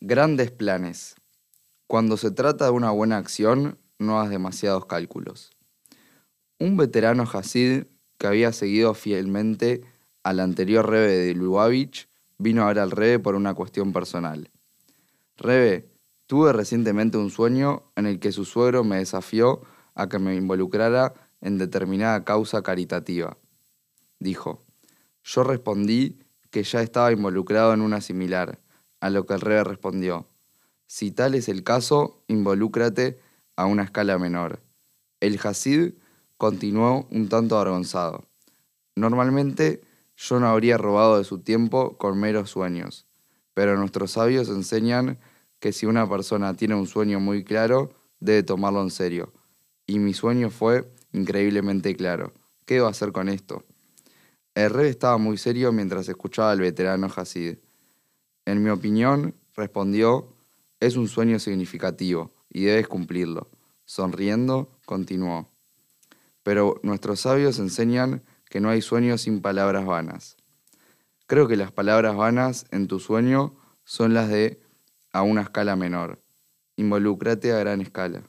Grandes planes. Cuando se trata de una buena acción, no hagas demasiados cálculos. Un veterano Hasid que había seguido fielmente al anterior Rebe de Lubavitch vino a ver al Rebe por una cuestión personal. Rebe, tuve recientemente un sueño en el que su suegro me desafió a que me involucrara en determinada causa caritativa. Dijo. Yo respondí que ya estaba involucrado en una similar a lo que el rey respondió, si tal es el caso, involúcrate a una escala menor. El Hasid continuó un tanto avergonzado. Normalmente yo no habría robado de su tiempo con meros sueños, pero nuestros sabios enseñan que si una persona tiene un sueño muy claro, debe tomarlo en serio. Y mi sueño fue increíblemente claro. ¿Qué debo hacer con esto? El rey estaba muy serio mientras escuchaba al veterano Hasid. En mi opinión, respondió, es un sueño significativo y debes cumplirlo. Sonriendo, continuó. Pero nuestros sabios enseñan que no hay sueños sin palabras vanas. Creo que las palabras vanas en tu sueño son las de a una escala menor. Involúcrate a gran escala.